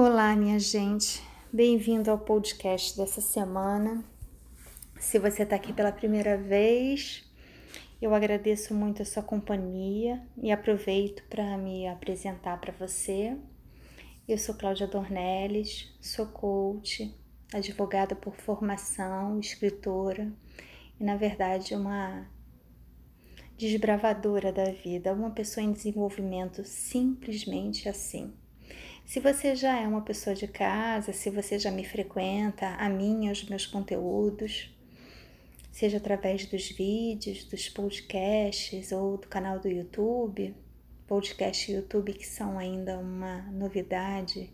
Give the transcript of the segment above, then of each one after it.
Olá, minha gente. Bem-vindo ao podcast dessa semana. Se você está aqui pela primeira vez, eu agradeço muito a sua companhia e aproveito para me apresentar para você. Eu sou Cláudia Dornelles, sou coach, advogada por formação, escritora e, na verdade, uma desbravadora da vida, uma pessoa em desenvolvimento simplesmente assim. Se você já é uma pessoa de casa, se você já me frequenta, a mim e os meus conteúdos, seja através dos vídeos, dos podcasts ou do canal do YouTube, podcast e YouTube que são ainda uma novidade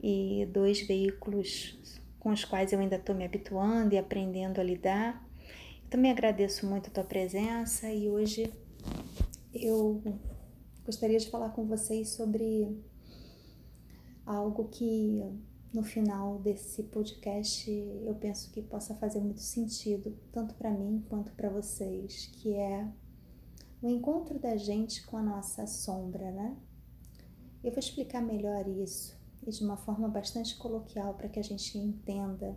e dois veículos com os quais eu ainda estou me habituando e aprendendo a lidar. Também agradeço muito a tua presença e hoje eu gostaria de falar com vocês sobre algo que no final desse podcast eu penso que possa fazer muito sentido, tanto para mim quanto para vocês, que é o encontro da gente com a nossa sombra, né? Eu vou explicar melhor isso e de uma forma bastante coloquial para que a gente entenda.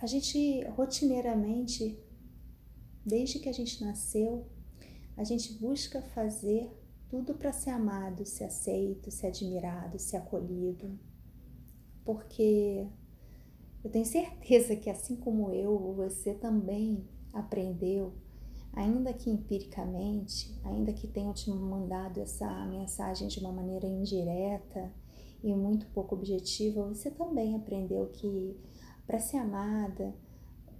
A gente rotineiramente, desde que a gente nasceu, a gente busca fazer tudo para ser amado, ser aceito, ser admirado, ser acolhido. Porque eu tenho certeza que assim como eu, você também aprendeu, ainda que empiricamente, ainda que tenham te mandado essa mensagem de uma maneira indireta e muito pouco objetiva, você também aprendeu que para ser amada,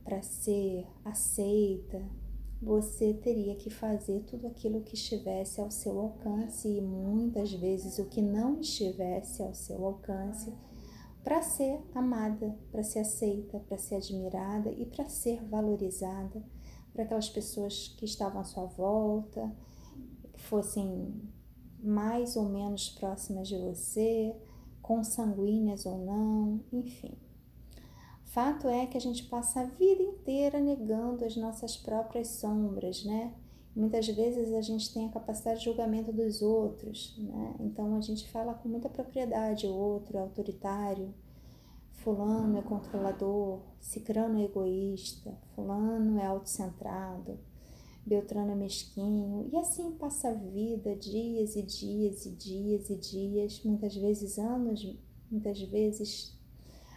para ser aceita, você teria que fazer tudo aquilo que estivesse ao seu alcance e muitas vezes o que não estivesse ao seu alcance para ser amada, para ser aceita, para ser admirada e para ser valorizada para aquelas pessoas que estavam à sua volta, que fossem mais ou menos próximas de você, consanguíneas ou não, enfim. Fato é que a gente passa a vida inteira negando as nossas próprias sombras, né? Muitas vezes a gente tem a capacidade de julgamento dos outros, né? Então a gente fala com muita propriedade: o outro é autoritário, Fulano é controlador, Cicrano é egoísta, Fulano é autocentrado, Beltrano é mesquinho, e assim passa a vida, dias e dias e dias e dias, muitas vezes anos, muitas vezes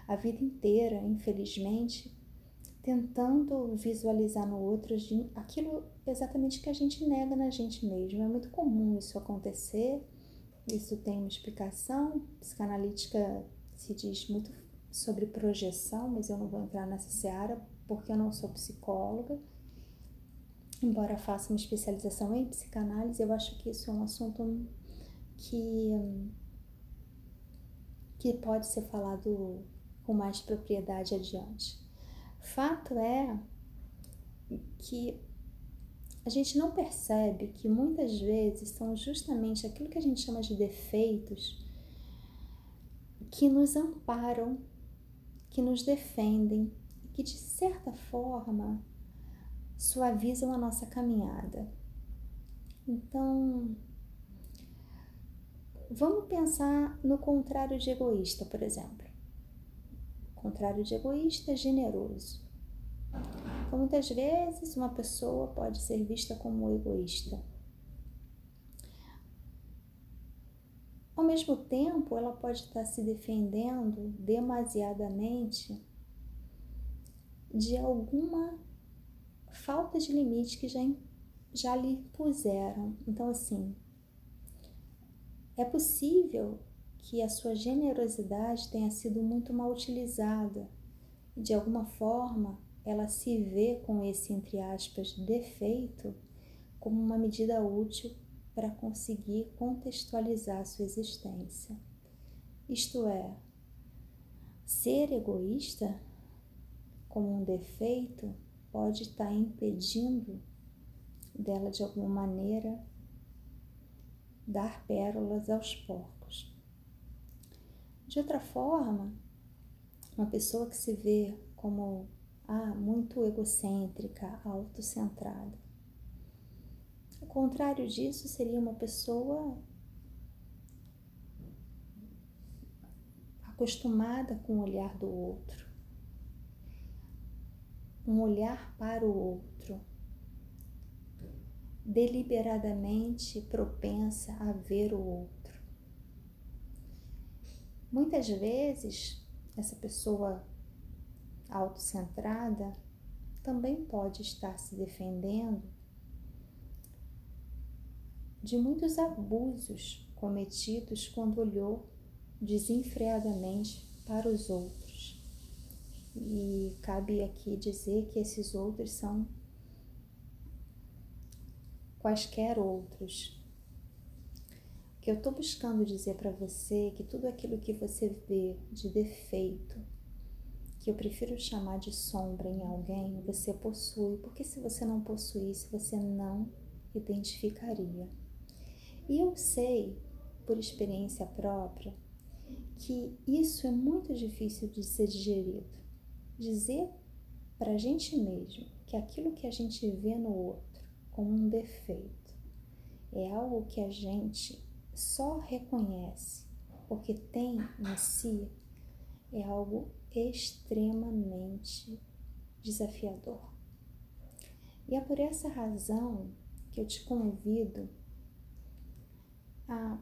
a vida inteira, infelizmente, tentando visualizar no outro aquilo exatamente que a gente nega na gente mesmo. É muito comum isso acontecer, isso tem uma explicação. Psicanalítica se diz muito sobre projeção, mas eu não vou entrar nessa seara porque eu não sou psicóloga. Embora faça uma especialização em psicanálise, eu acho que isso é um assunto que, que pode ser falado com mais propriedade adiante. Fato é que a gente não percebe que muitas vezes são justamente aquilo que a gente chama de defeitos que nos amparam, que nos defendem, que de certa forma suavizam a nossa caminhada. Então, vamos pensar no contrário de egoísta, por exemplo contrário de egoísta, generoso. Então, muitas vezes, uma pessoa pode ser vista como egoísta. Ao mesmo tempo, ela pode estar se defendendo demasiadamente de alguma falta de limite que já, já lhe puseram. Então, assim, é possível que a sua generosidade tenha sido muito mal utilizada e de alguma forma ela se vê com esse, entre aspas, defeito como uma medida útil para conseguir contextualizar sua existência. Isto é, ser egoísta como um defeito pode estar impedindo dela de alguma maneira dar pérolas aos porcos. De outra forma, uma pessoa que se vê como ah, muito egocêntrica, autocentrada. O contrário disso seria uma pessoa acostumada com o olhar do outro, um olhar para o outro, deliberadamente propensa a ver o outro. Muitas vezes, essa pessoa autocentrada também pode estar se defendendo de muitos abusos cometidos quando olhou desenfreadamente para os outros. E cabe aqui dizer que esses outros são quaisquer outros. Que eu estou buscando dizer para você que tudo aquilo que você vê de defeito, que eu prefiro chamar de sombra em alguém, você possui, porque se você não possuísse, você não identificaria. E eu sei, por experiência própria, que isso é muito difícil de ser digerido. Dizer para a gente mesmo que aquilo que a gente vê no outro como um defeito é algo que a gente só reconhece porque tem em si é algo extremamente desafiador. E é por essa razão que eu te convido a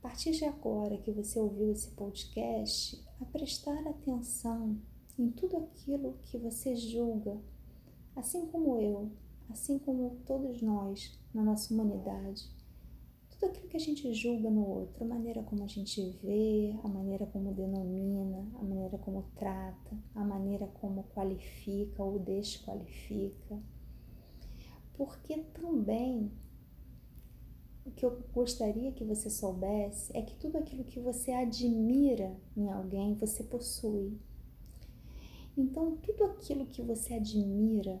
partir de agora que você ouviu esse podcast, a prestar atenção em tudo aquilo que você julga, assim como eu, assim como todos nós na nossa humanidade. Tudo aquilo que a gente julga no outro, a maneira como a gente vê, a maneira como denomina, a maneira como trata, a maneira como qualifica ou desqualifica. Porque também o que eu gostaria que você soubesse é que tudo aquilo que você admira em alguém, você possui. Então, tudo aquilo que você admira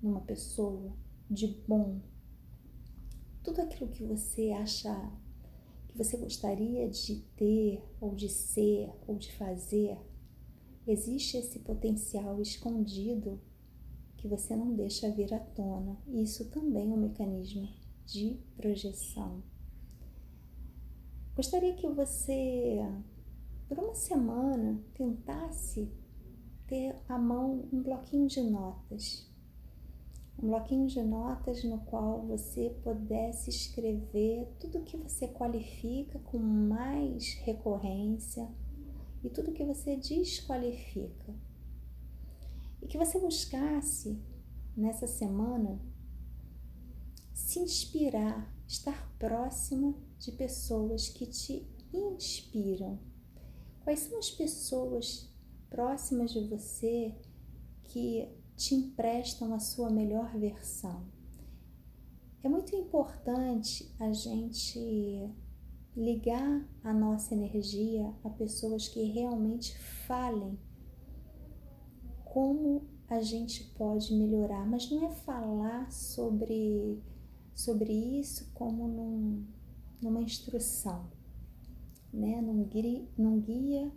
numa pessoa de bom, tudo aquilo que você acha que você gostaria de ter, ou de ser, ou de fazer, existe esse potencial escondido que você não deixa vir à tona. E isso também é um mecanismo de projeção. Gostaria que você, por uma semana, tentasse ter à mão um bloquinho de notas. Um bloquinho de notas no qual você pudesse escrever tudo que você qualifica com mais recorrência e tudo que você desqualifica. E que você buscasse nessa semana se inspirar, estar próxima de pessoas que te inspiram. Quais são as pessoas próximas de você que te emprestam a sua melhor versão? É muito importante a gente ligar a nossa energia a pessoas que realmente falem como a gente pode melhorar, mas não é falar sobre sobre isso como num, numa instrução, né? num, num guia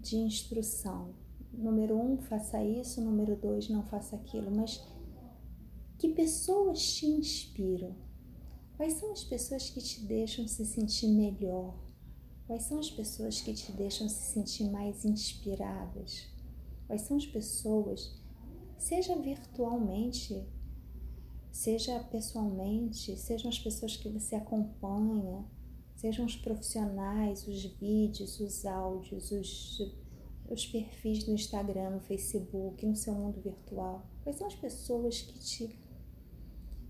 de instrução. Número um, faça isso, número dois, não faça aquilo, mas que pessoas te inspiram? Quais são as pessoas que te deixam se sentir melhor? Quais são as pessoas que te deixam se sentir mais inspiradas? Quais são as pessoas, seja virtualmente seja pessoalmente, sejam as pessoas que você acompanha, sejam os profissionais, os vídeos, os áudios, os, os perfis no Instagram, no Facebook, no seu mundo virtual. Quais são as pessoas que te,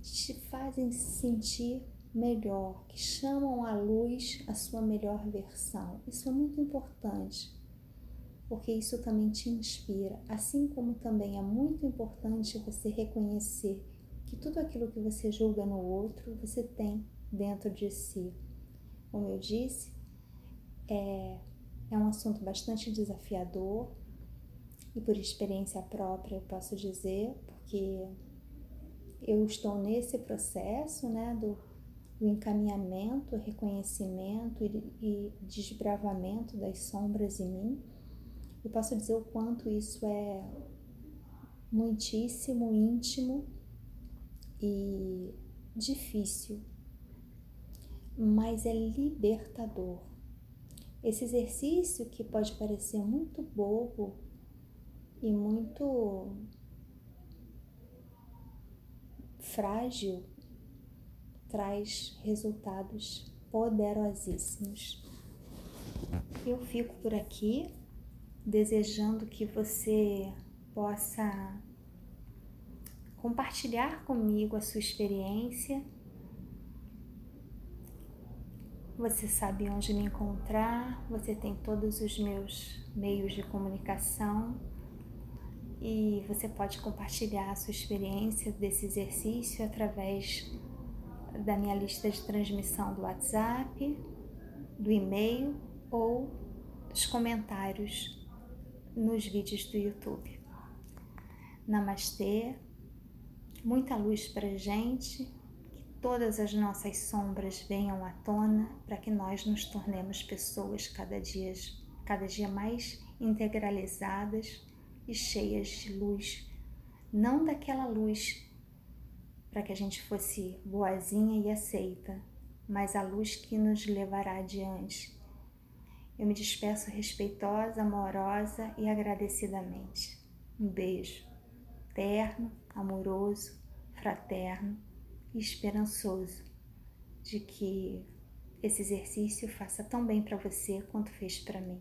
te fazem se sentir melhor, que chamam à luz a sua melhor versão? Isso é muito importante, porque isso também te inspira, assim como também é muito importante você reconhecer que tudo aquilo que você julga no outro, você tem dentro de si. Como eu disse, é, é um assunto bastante desafiador e por experiência própria eu posso dizer, porque eu estou nesse processo né, do, do encaminhamento, reconhecimento e, e desbravamento das sombras em mim. Eu posso dizer o quanto isso é muitíssimo íntimo e difícil, mas é libertador. Esse exercício que pode parecer muito bobo e muito frágil traz resultados poderosíssimos. Eu fico por aqui desejando que você possa compartilhar comigo a sua experiência. Você sabe onde me encontrar, você tem todos os meus meios de comunicação e você pode compartilhar a sua experiência desse exercício através da minha lista de transmissão do WhatsApp, do e-mail ou dos comentários nos vídeos do YouTube. Namastê, muita luz para gente, todas as nossas sombras venham à tona para que nós nos tornemos pessoas cada dia, cada dia mais integralizadas e cheias de luz, não daquela luz para que a gente fosse boazinha e aceita, mas a luz que nos levará adiante. Eu me despeço respeitosa, amorosa e agradecidamente. Um beijo terno, amoroso, fraterno e esperançoso de que esse exercício faça tão bem para você quanto fez para mim.